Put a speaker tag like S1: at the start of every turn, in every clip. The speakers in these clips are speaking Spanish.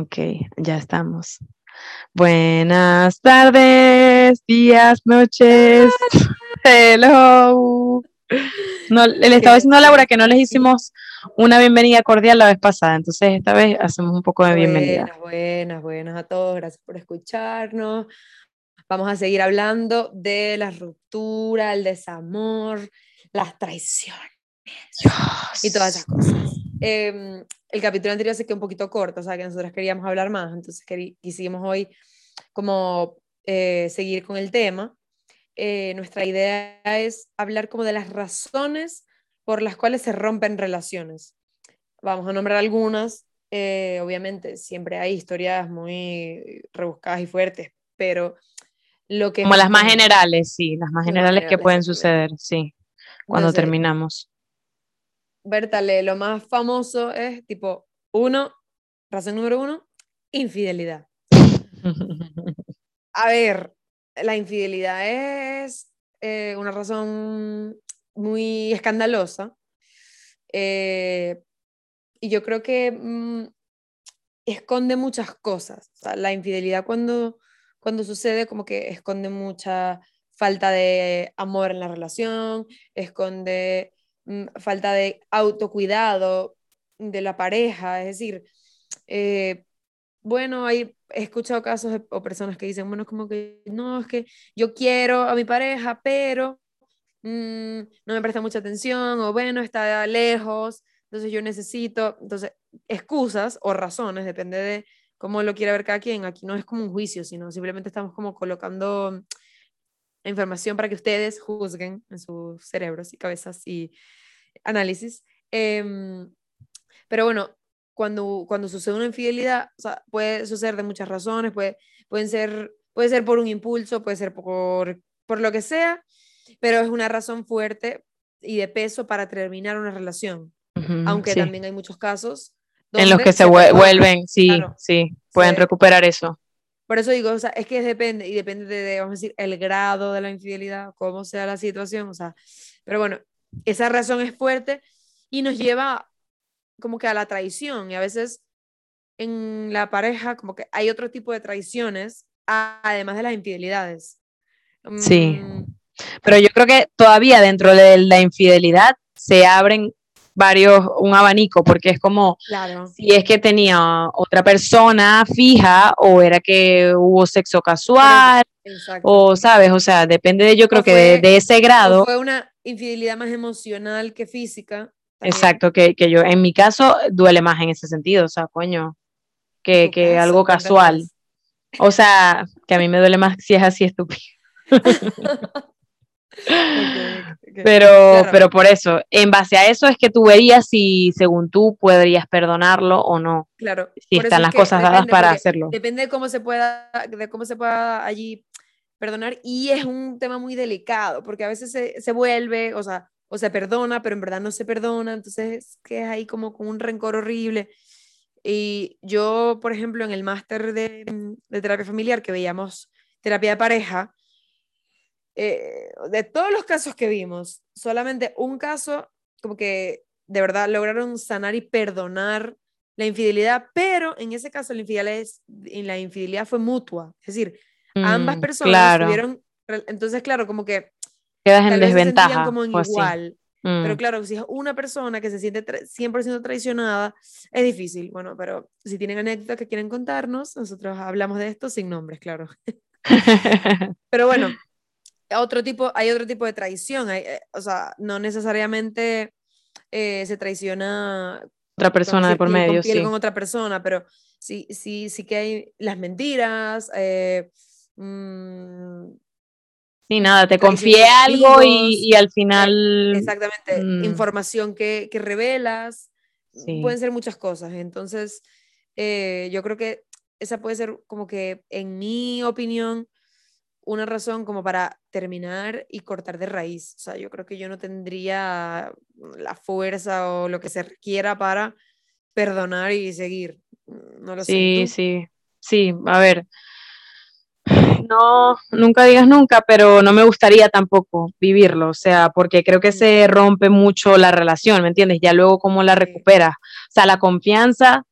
S1: Ok, ya estamos. Buenas tardes, días, noches. Hello. No, le estaba diciendo a Laura que no les hicimos una bienvenida cordial la vez pasada, entonces esta vez hacemos un poco de bienvenida.
S2: Buenas, buenas, buenas a todos, gracias por escucharnos. Vamos a seguir hablando de la ruptura, el desamor, las traiciones y todas esas cosas. Em, el capítulo anterior se quedó un poquito corto, o sea que nosotros queríamos hablar más, entonces quisimos hoy como eh, seguir con el tema. Eh, nuestra idea es hablar como de las razones por las cuales se rompen relaciones. Vamos a nombrar algunas, eh, obviamente siempre hay historias muy rebuscadas y fuertes, pero lo que...
S1: Como las más generales, sí, las más generales, que pueden suceder, sí, cuando terminamos.
S2: Bertale, lo más famoso es tipo, uno, razón número uno, infidelidad. A ver, la infidelidad es eh, una razón muy escandalosa. Eh, y yo creo que mm, esconde muchas cosas. la infidelidad cuando, cuando sucede como que esconde mucha falta de amor en la relación, esconde falta de autocuidado de la pareja, es decir, eh, bueno, hay, he escuchado casos o personas que dicen, bueno, como que no, es que yo quiero a mi pareja, pero mm, no me presta mucha atención, o bueno, está lejos, entonces yo necesito, entonces, excusas o razones, depende de cómo lo quiera ver cada quien, aquí no es como un juicio, sino simplemente estamos como colocando información para que ustedes juzguen en sus cerebros y cabezas y análisis. Em, pero bueno, cuando, cuando sucede una infidelidad, puede suceder de muchas razones, puede, pueden ser, puede ser por un impulso, puede ser por, por lo que sea, pero es una razón fuerte y de peso para terminar una relación. Aunque también hay muchos casos
S1: en los que se, vuelven, sí, sí, pueden recuperar eso.
S2: Por eso digo, o sea, es que depende, y depende de, vamos a decir, el grado de la infidelidad, cómo sea la situación, o sea, pero bueno, esa razón es fuerte y nos lleva como que a la traición, y a veces en la pareja como que hay otro tipo de traiciones, además de las infidelidades.
S1: Sí, mm. pero yo creo que todavía dentro de la infidelidad se abren varios, un abanico, porque es como si es que tenía otra persona fija o era que hubo sexo casual, o sabes, o sea, depende de yo creo que de, ese grado.
S2: Fue una infidelidad más emocional que física.
S1: Exacto, que, que, yo, en mi caso, duele más en ese sentido, o sea, coño, que, que algo casual. O sea, que a mí me duele más si es así estúpido. Pero, pero por eso, en base a eso es que tú verías si, según tú, podrías perdonarlo o no.
S2: Claro.
S1: Si están las cosas dadas para hacerlo.
S2: Depende de cómo se pueda, de cómo se pueda allí perdonar. Y es un tema muy delicado, porque a veces se, se vuelve, o sea, o se perdona, pero en verdad no se perdona. Entonces, que es ahí como con un rencor horrible. Y yo, por ejemplo, en el máster de, de terapia familiar que veíamos terapia de pareja, eh, de todos los casos que vimos, solamente un caso como que de verdad lograron sanar y perdonar la infidelidad, pero en ese caso la infidelidad, en la infidelidad fue mutua, es decir, ambas mm, personas tuvieron, entonces claro, como que
S1: quedas en desventaja.
S2: como igual. Pero mm. claro, si es una persona que se siente 100% traicionada, es difícil. Bueno, pero si tienen anécdotas que quieren contarnos, nosotros hablamos de esto sin nombres, claro. pero bueno, otro tipo, hay otro tipo de traición, eh, o sea, no necesariamente eh, se traiciona
S1: otra persona de por medio,
S2: sí. con otra persona, pero sí, sí, sí que hay las mentiras. Eh,
S1: mm, sí, nada, te confié algo y, al final.
S2: Exactamente, mm. información que, que revelas. Pueden ser muchas cosas. Entonces, yo creo que esa puede ser como que, en mi opinión, una razón como para terminar y cortar de raíz. O sea, yo creo que yo no tendría la fuerza o lo que se requiera para perdonar y seguir. No lo
S1: sí, sé. Sí, sí, a ver. No, nunca digas nunca, pero no me gustaría tampoco vivirlo, o sea, porque creo que se rompe mucho la relación, ¿me entiendes? Ya luego cómo la recuperas. O sea, la confianza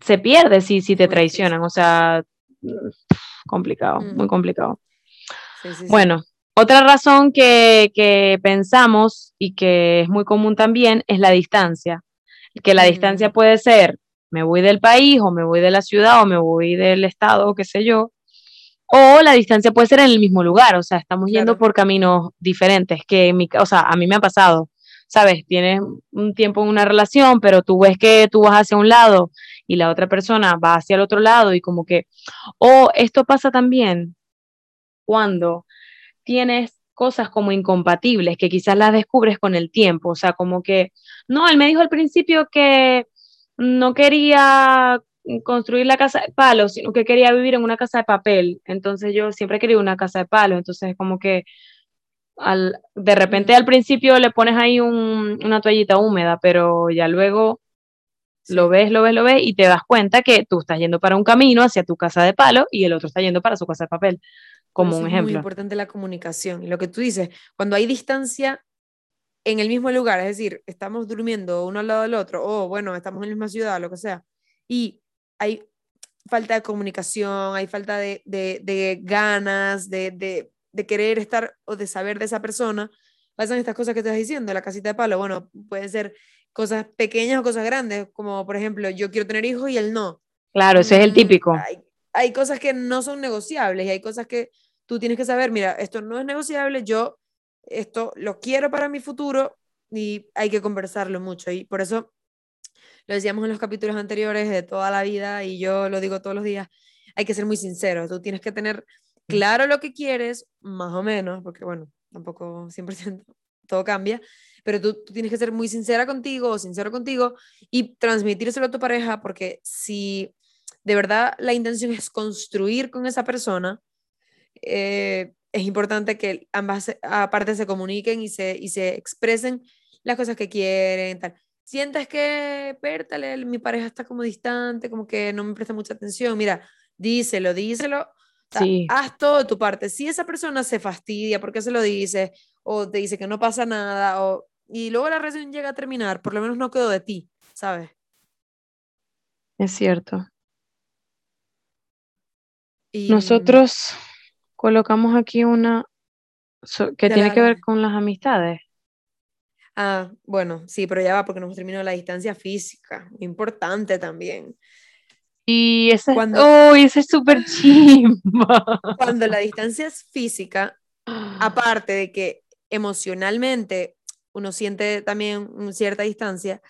S1: se pierde si, si te traicionan, o sea, complicado, muy complicado. bueno, otra razón que, que, pensamos y que es muy común también es la distancia, que la distancia puede ser, me voy del país o me voy de la ciudad o me voy del estado o qué sé yo, o la distancia puede ser en el mismo lugar, o sea, estamos yendo por caminos diferentes, que mi, o sea, a mí me ha pasado, sabes, tienes un tiempo en una relación, pero tú ves que tú vas hacia un lado y la otra persona va hacia el otro lado y como que, o esto pasa también cuando tienes cosas como incompatibles que quizás las descubres con el tiempo, o sea, como que, no, él me dijo al principio que no quería construir la casa de palo, sino que quería vivir en una casa de papel, entonces yo siempre quería una casa de palo, entonces como que de repente al principio le pones ahí una toallita húmeda, pero ya luego lo ves, lo ves, lo ves y te das cuenta que tú estás yendo para un camino hacia tu casa de palo y el otro está yendo para su casa de papel, como un ejemplo. Es
S2: muy importante la comunicación. Y lo que tú dices, cuando hay distancia en el mismo lugar, es decir, estamos durmiendo uno al lado del otro, o bueno, estamos en la misma ciudad, lo que sea, y hay falta de comunicación, hay falta de, de, de ganas, de, de querer estar o de saber de esa persona, pasan estas cosas que estás diciendo, la casita de palo. Bueno, pueden ser cosas pequeñas o cosas grandes, como por ejemplo, yo quiero tener hijos y él no.
S1: Claro, ese es el mm, típico.
S2: Hay, hay cosas que no son negociables y hay cosas que tú tienes que saber, mira, esto no es negociable, yo esto lo quiero para mi futuro y hay que conversarlo mucho. Y por eso lo decíamos en los capítulos anteriores de toda la vida y yo lo digo todos los días, hay que ser muy sincero, tú tienes que tener claro lo que quieres, más o menos, porque bueno, tampoco 100% todo cambia, pero tú, tienes que ser muy sincera contigo o sincero contigo y transmitírselo a tu pareja, porque si de verdad la intención es construir con esa persona, eh, es importante que ambas partes se comuniquen y se, y se expresen las cosas que quieren, tal. Sientes que, pértale, mi pareja está como distante, como que no me presta mucha atención, mira, díselo, díselo, Haz todo de tu parte. Si esa persona se fastidia porque se lo dice, o te dice que no pasa nada, o, y luego la relación llega a terminar, por lo menos no quedó de ti, ¿sabes?
S1: Es cierto. Nosotros colocamos aquí una que tiene que ver con las amistades.
S2: Ah, bueno, sí, pero ya va porque nos terminó la distancia física, importante también.
S1: Y ese, cuando, ese es súper chimba.
S2: Cuando la distancia es física, aparte de que emocionalmente uno siente también cierta distancia,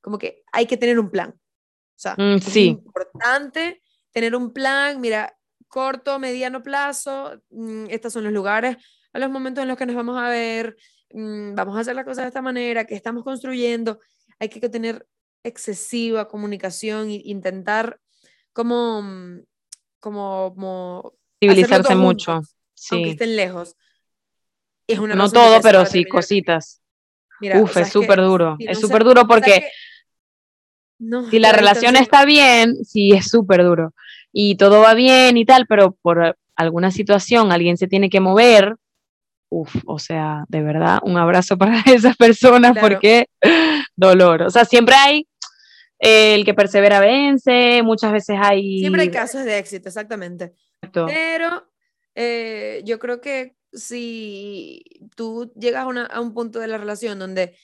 S2: como que hay que tener un plan. O sea,
S1: mm, es
S2: importante tener un plan, mira, corto, mediano plazo, mm, estos son los lugares, a los momentos en los que nos vamos a ver, mm, vamos a hacer las cosas de esta manera, que estamos construyendo, hay que tener excesiva comunicación e intentar como, mm, como, como
S1: civilizarse mucho, sí.
S2: aunque estén lejos. Es una
S1: no todo, pero sí, cositas. Uf, es súper duro, es súper duro porque si la relación está bien, sí, es súper duro y todo va bien y tal, pero por alguna situación alguien se tiene que mover, uf, o sea, de verdad, un abrazo para esas personas porque dolor. O sea, siempre hay el que persevera vence, muchas veces hay...
S2: Siempre hay casos de éxito, exactamente. Pero eh, yo creo que si tú llegas a, a, un punto de la relación donde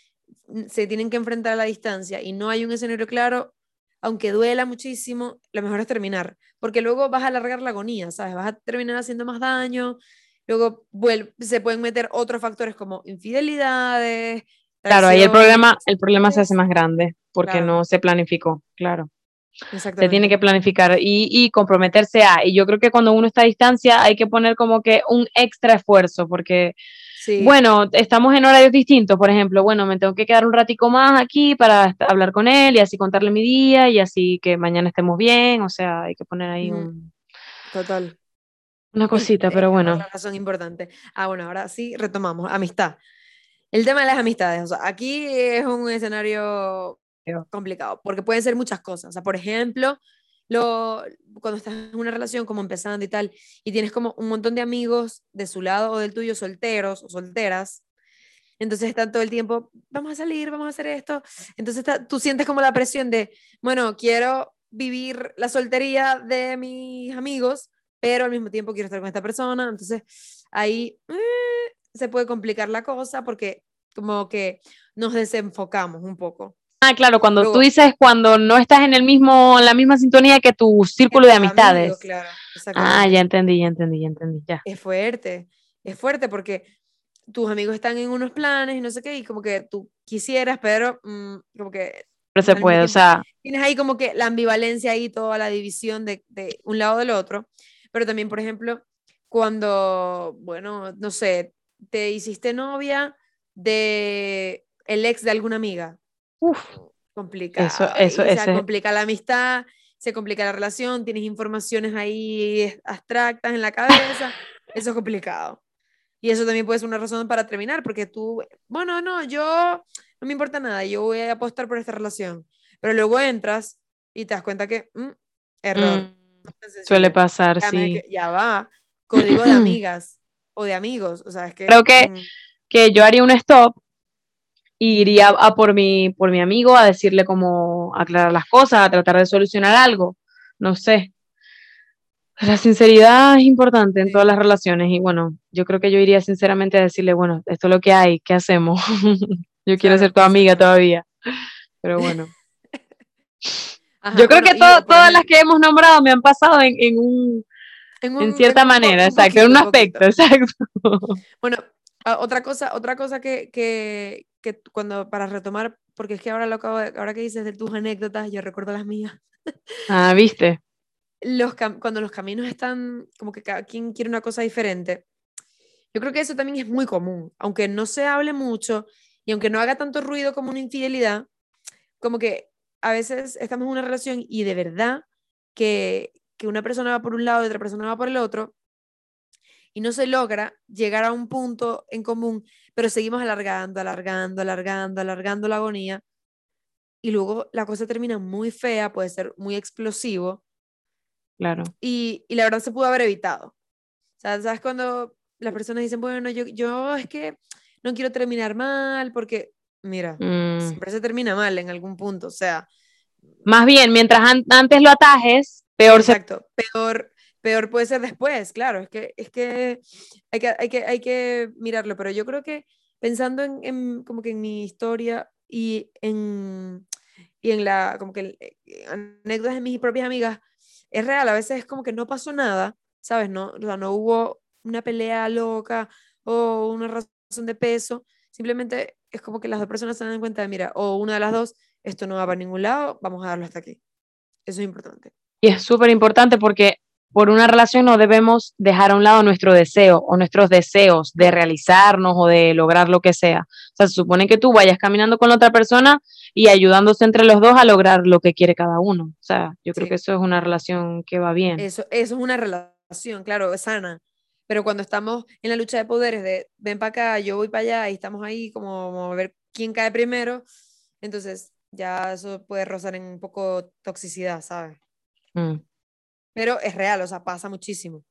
S2: se tienen que enfrentar a la distancia y no hay un escenario claro, aunque duela muchísimo, lo mejor es terminar, porque luego vas a alargar la agonía, ¿sabes? Vas a terminar haciendo más daño, luego se pueden meter otros factores como infidelidades,
S1: Claro, ahí el problema, el problema se hace más grande porque no se planificó, claro. Se tiene que planificar y, y, comprometerse a. Y yo creo que cuando uno está a distancia hay que poner como que un extra esfuerzo porque, bueno, estamos en horarios distintos, por ejemplo, bueno, me tengo que quedar un ratico más aquí para hablar con él y así contarle mi día y así que mañana estemos bien, o sea, hay que poner ahí un...
S2: Total.
S1: Una cosita, pero bueno.
S2: Una razón importante. Ah, bueno, ahora sí retomamos. Amistad. El tema de las amistades, o sea, aquí es un escenario complicado, porque pueden ser muchas cosas. O sea, por ejemplo, lo, cuando estás en una relación como empezando y tal, y tienes como un montón de amigos de su lado o del tuyo solteros o solteras, entonces están todo el tiempo, vamos a salir, vamos a hacer esto. Entonces tú sientes como la presión de, bueno, quiero vivir la soltería de mis amigos, pero al mismo tiempo quiero estar con esta persona. Entonces, ahí eh, se puede complicar la cosa porque como que nos desenfocamos un poco.
S1: Ah, claro, cuando tú dices cuando no estás en el mismo, la misma sintonía que tu círculo de amistades. ah, ya entendí, ya entendí, ya entendí, ya.
S2: Es fuerte, es fuerte porque tus amigos están en unos planes y no sé qué, y como que tú quisieras, pero mm, como que...
S1: Pero se puede, o sea...
S2: Tienes ahí como que la ambivalencia ahí, toda la división de, de un lado del otro, pero también, por ejemplo, cuando, bueno, no sé, te hiciste novia de el ex de alguna amiga.
S1: Uf,
S2: complica.
S1: Eso, eso,
S2: Se complica la amistad, se complica la relación, tienes informaciones ahí abstractas en la cabeza. eso es complicado. Y eso también puede ser una razón para terminar, porque tú, bueno, no, yo no me importa nada, yo voy a apostar por esta relación. Pero luego entras y te das cuenta que, mm, error. Mm,
S1: suele pasar, sí.
S2: ya va, código de amigas o de amigos, o sea, es que...
S1: Creo que, mm, que yo haría un stop y iría a por mi, por mi amigo a decirle cómo aclarar las cosas, a tratar de solucionar algo, no sé. La sinceridad es importante en todas las relaciones y bueno, yo creo que yo iría sinceramente a decirle, bueno, esto es lo que hay, ¿qué hacemos? yo quiero ser tu amiga todavía, pero bueno. Yo creo que todas las que hemos nombrado me han pasado en, en un, en, cierta manera, exacto, en un aspecto, exacto.
S2: Bueno, Ah, otra cosa, otra cosa que, que, que, cuando, para retomar, porque es que ahora, lo acabo ahora que dices de tus anécdotas, yo recuerdo las mías.
S1: Ah, viste.
S2: Los, cuando los caminos están, como que cada quien quiere una cosa diferente, yo creo que eso también es muy común, aunque no se hable mucho y aunque no haga tanto ruido como una infidelidad, como que a veces estamos en una relación y de verdad que, que una persona va por un lado y otra persona va por el otro, y no se logra llegar a un punto en común, pero seguimos alargando, alargando, alargando, alargando la agonía y luego la cosa termina muy fea, puede ser muy explosivo.
S1: Claro.
S2: Y, y la verdad se pudo haber evitado. O sea, ¿sabes cuando las personas dicen, bueno, yo, yo es que no quiero terminar mal porque, mira, mm. siempre se termina mal en algún punto, o sea.
S1: Más bien, mientras antes lo atajes, peor
S2: Exacto, peor, peor puede ser después, claro, es que, es que, hay, que, hay, que hay que mirarlo, pero yo creo que pensando en, en, como que en mi historia y en, y en la, como que eh, anécdotas de mis propias amigas, es real, a veces es como que no pasó nada, ¿sabes? No, o sea, no hubo una pelea loca o una razón de peso, simplemente es como que las dos personas se dan cuenta de, mira, o una de las dos, esto no va para ningún lado, vamos a darlo hasta aquí. Eso es importante.
S1: Y es súper importante porque por una relación no debemos dejar a un lado nuestro deseo o nuestros deseos de realizarnos o de lograr lo que sea. O sea, se supone que tú vayas caminando con la otra persona y ayudándose entre los dos a lograr lo que quiere cada uno. O sea, yo creo que eso es una relación que va bien.
S2: Eso, eso es una relación, claro, sana. Pero cuando estamos en la lucha de poderes de ven para acá, yo voy para allá y estamos ahí como, a ver quién cae primero, entonces ya eso puede rozar en un poco toxicidad, ¿sabes? Mm pero es real, o sea, pasa muchísimo.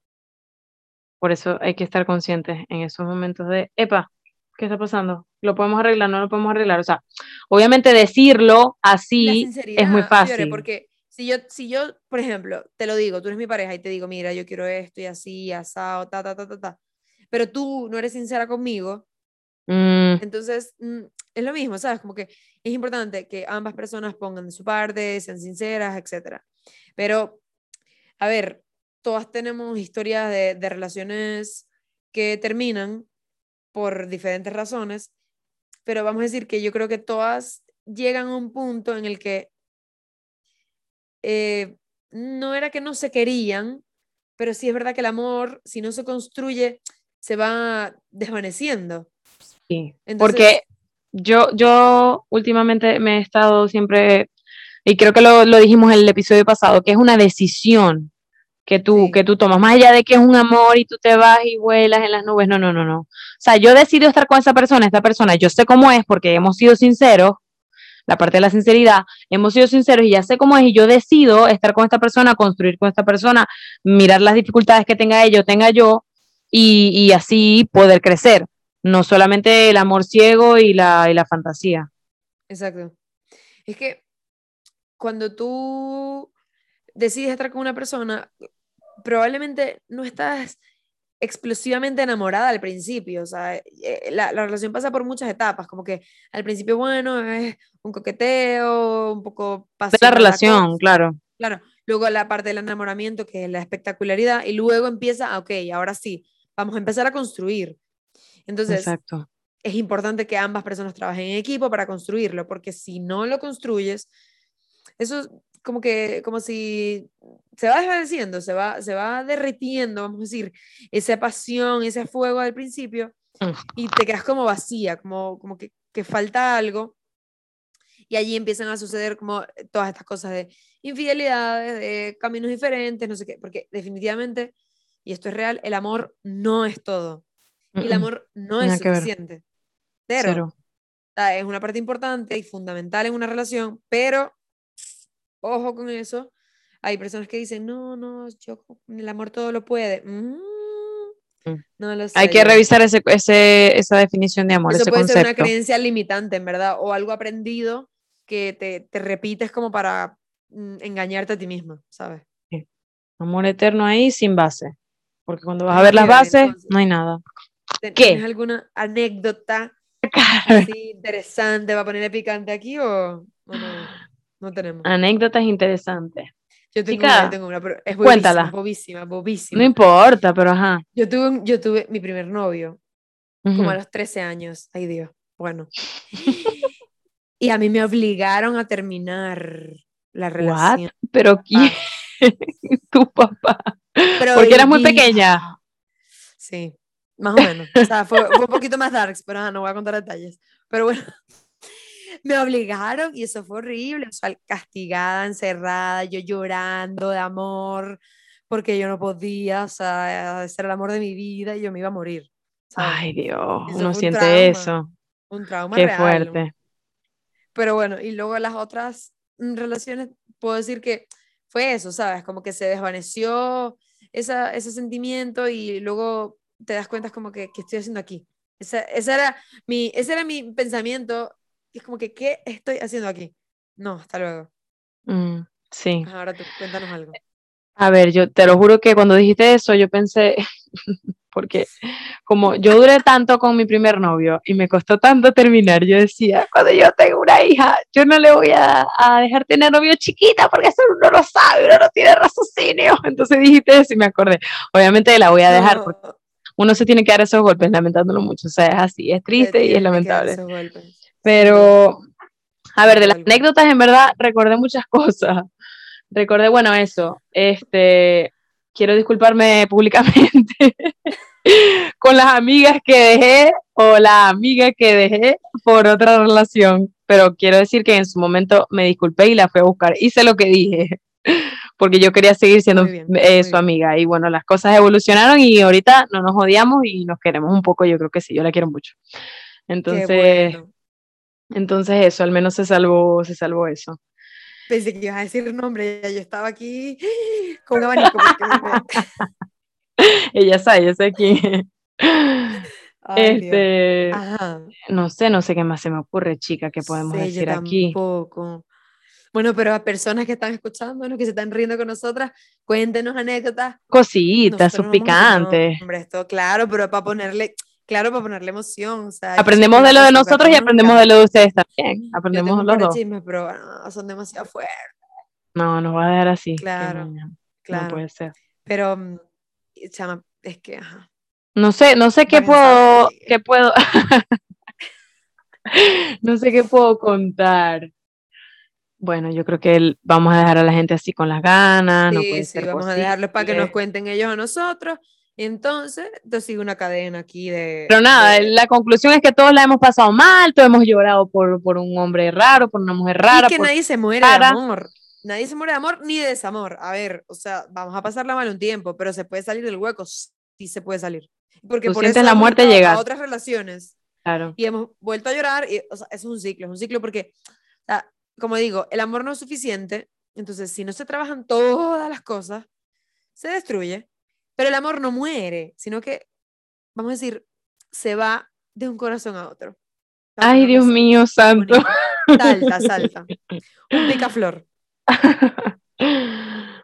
S1: Por eso hay que estar conscientes en esos momentos de, epa, ¿qué está pasando? ¿Lo podemos arreglar? ¿No lo podemos arreglar? O sea, obviamente decirlo así es muy fácil.
S2: porque si yo, si yo, por ejemplo, te lo digo, tú eres mi pareja y te digo, mira, yo quiero esto y así, asado, ta, ta, ta, ta, ta, pero tú no eres sincera conmigo, mm. entonces mm, es lo mismo, ¿sabes? Como que es importante que ambas personas pongan de su parte, sean sinceras, etc. Pero a ver, todas tenemos historias de, de relaciones que terminan por diferentes razones, pero vamos a decir que yo creo que todas llegan a un punto en el que eh, no era que no se querían, pero sí es verdad que el amor, si no se construye, se va desvaneciendo.
S1: Sí, porque yo, yo últimamente me he estado siempre y creo que lo, lo, dijimos en el episodio pasado, que es una decisión que tú, que tú tomas, más allá de que es un amor y tú te vas y vuelas en las nubes, no, no, no, no. O sea, yo decido estar con esa persona, esta persona, yo sé cómo es porque hemos sido sinceros, la parte de la sinceridad, hemos sido sinceros y ya sé cómo es y yo decido estar con esta persona, construir con esta persona, mirar las dificultades que tenga ella o tenga yo y, y así poder crecer, no solamente el amor ciego y la, y la fantasía.
S2: Exacto. Es que cuando tú decides estar con una persona, probablemente no estás explosivamente enamorada al principio, o sea, eh, la, la, relación pasa por muchas etapas, como que al principio, bueno, es un coqueteo, un poco...
S1: De la relación, claro.
S2: Claro, luego la parte del enamoramiento, que es la espectacularidad, y luego empieza, ah, ok, ahora sí, vamos a empezar a construir. Entonces, Exacto. es importante que ambas personas trabajen en equipo para construirlo, porque si no lo construyes, eso como que, como si se va desvaneciendo, se va, se va derritiendo, vamos a decir, esa pasión, ese fuego al principio, y te quedas como vacía, como, como que, que falta algo, y allí empiezan a suceder como todas estas cosas de infidelidades, de caminos diferentes, no sé qué, porque definitivamente, y esto es real, el amor no es todo. Y el amor no es suficiente. Pero, es una parte importante y fundamental en una relación, pero ojo con eso. Hay personas que dicen, no, no, yo, el amor todo lo puede. Mm,
S1: mm. no lo sé, Hay que revisar ese, ese, esa definición de amor.
S2: Eso puede ser una creencia limitante, en verdad, o algo aprendido que te, te repites como para mm, engañarte a ti misma, ¿sabes?
S1: Amor eterno ahí sin base. Porque cuando vas a ver las bases, no hay nada.
S2: ¿Tienes alguna anécdota así interesante para ponerle picante aquí o, no? No tenemos.
S1: Anécdotas interesantes.
S2: Yo tengo, una, tengo una, pero es bobísima, bobísima, bobísima.
S1: No importa, pero ajá.
S2: Yo tuve, yo tuve mi primer novio, como a los 13 años. Ay, Dios. Bueno. y a mí me obligaron a terminar la relación.
S1: ¿Pero quién? tu papá. Porque eras muy pequeña.
S2: Sí, más o menos. O sea, fue, fue un poquito más darks, pero no voy a contar detalles. Pero bueno, me obligaron y eso fue horrible. O sea, castigada, encerrada, yo llorando de amor, porque yo no podía, o sea, ser el amor de mi vida y yo me iba a morir.
S1: Ay, Dios, uno siente eso.
S2: Un trauma
S1: Qué fuerte.
S2: Pero bueno, y luego las otras mm, relaciones, puedo decir que fue eso, ¿sabes? Como que se desvaneció esa, ese sentimiento y luego te das cuenta como que, ¿qué estoy haciendo aquí? Esa, esa era mi, ese era mi pensamiento. Es como que, ¿qué estoy haciendo aquí? No, hasta luego.
S1: Mm, sí.
S2: Ahora tú, cuéntanos algo.
S1: A ver, yo te lo juro que cuando dijiste eso, yo pensé, porque como yo duré tanto con mi primer novio y me costó tanto terminar, yo decía, cuando yo tengo una hija, yo no le voy a, dejar tener novio chiquita porque eso uno lo sabe, uno no tiene raciocinio. Entonces dijiste eso y me acordé. Obviamente la voy a dejar porque uno se tiene que dar esos golpes, lamentándolo mucho. O sea, es así, es triste y es lamentable. Pero, a ver, de las anécdotas, en verdad, recordé muchas cosas. Recordé, bueno, eso. Este, quiero disculparme públicamente con las amigas que dejé o la amiga que dejé por otra relación, pero quiero decir que en su momento me disculpé y la fui a buscar. Hice lo que dije, porque yo quería seguir siendo eh, su amiga. Y bueno, las cosas evolucionaron y ahorita no nos odiamos y nos queremos un poco. Yo creo que sí, yo la quiero mucho. Entonces, entonces eso, al menos se salvó, se salvó eso.
S2: Pensé que ibas a decir nombre, yo estaba aquí con un abanico.
S1: ella sabe, ella sé quién. este, no sé, no sé qué más se me ocurre, chica, que podemos decir aquí.
S2: Bueno, pero a personas que están escuchando, que se están riendo con nosotras, cuéntenos anécdotas.
S1: Cositas, sus picantes.
S2: Hombre, esto claro, pero para ponerle, claro, para ponerle emoción.
S1: aprendemos de lo de nosotros y aprendemos de lo de ustedes también. Aprendemos los dos.
S2: Chismes, pero son demasiado fuertes.
S1: No, nos va a dejar así.
S2: Claro, claro.
S1: No puede ser.
S2: Pero, mm, chama, es que, ajá.
S1: No sé, no sé qué puedo, qué puedo, no sé qué puedo contar. Bueno, yo creo que vamos a dejar a la gente así con las ganas.
S2: Sí, no sí, vamos a dejarlos para que nos cuenten ellos a nosotros. Entonces, te sigue una cadena aquí de...
S1: Pero nada, la conclusión es que todos la hemos pasado mal, todos hemos llorado por, por un hombre raro, por una mujer rara.
S2: Y que nadie se muere de amor. Nadie se muere de amor ni de desamor. A ver, o sea, vamos a pasarla mal un tiempo, pero se puede salir del hueco, sí se puede salir. Porque por eso
S1: la muerte llegar.
S2: a otras relaciones.
S1: Claro.
S2: Y hemos vuelto a llorar, y, o sea, es un ciclo, es un ciclo porque, o sea, como digo, el amor no es suficiente, entonces si no se trabajan todas las cosas, se destruye. Pero el amor no muere, sino que, vamos a decir, se va de un corazón a otro.
S1: Ay, Dios mío, santo.
S2: Salta, salta. Un picaflor.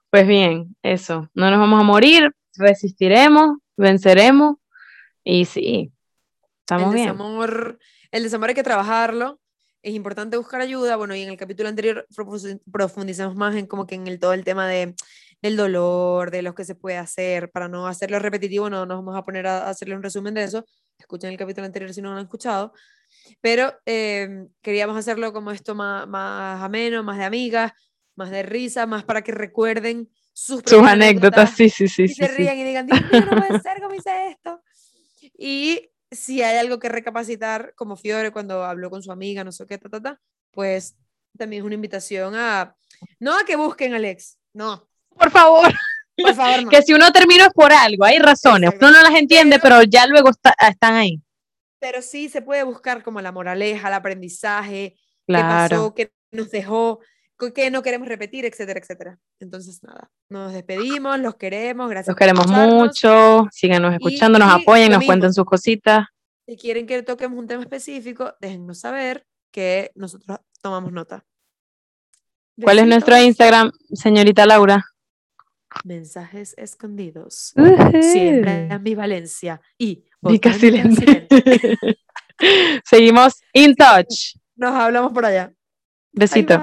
S1: Pues bien, eso, no nos vamos a morir, resistiremos, venceremos y sí, estamos
S2: el desamor, El desamor hay que trabajarlo, es importante buscar ayuda, bueno, y en el capítulo anterior profundizamos más en como que en el, todo el tema de, del dolor, de lo que se puede hacer, para no hacerlo repetitivo, no nos vamos a poner a hacerle un resumen de eso, escuchen el capítulo anterior si no lo han escuchado, pero eh, queríamos hacerlo como esto más, más ameno, más de amigas, más de risa, más para que recuerden sus,
S1: sus anécdotas, sí, sí, sí.
S2: Y se rían y digan, Dios mío, no puede ser, ¿cómo hice esto? Y si hay algo que recapacitar, como Fiore cuando habló con su amiga, no sé qué, ta, ta, ta, pues también es una invitación a, no a que busquen a Alex, no.
S1: Por favor. Por favor, que si uno termina es por algo, hay razones, uno no las entiende, pero, ya luego están ahí.
S2: Pero sí se puede buscar como la moraleja, el aprendizaje, claro. qué pasó, qué nos dejó, qué no queremos repetir, etcétera, etcétera. Entonces, nada, nos despedimos, los queremos, gracias.
S1: Los queremos mucho, síganos escuchando, nos apoyen, nos cuenten sus cositas.
S2: Si quieren que toquemos un tema específico, déjennos saber que nosotros tomamos nota.
S1: ¿Cuál es nuestro Instagram, señorita Laura?
S2: Mensajes escondidos. Uh Siempre ambivalencia y
S1: Seguimos in touch.
S2: Nos hablamos por allá.
S1: Besito.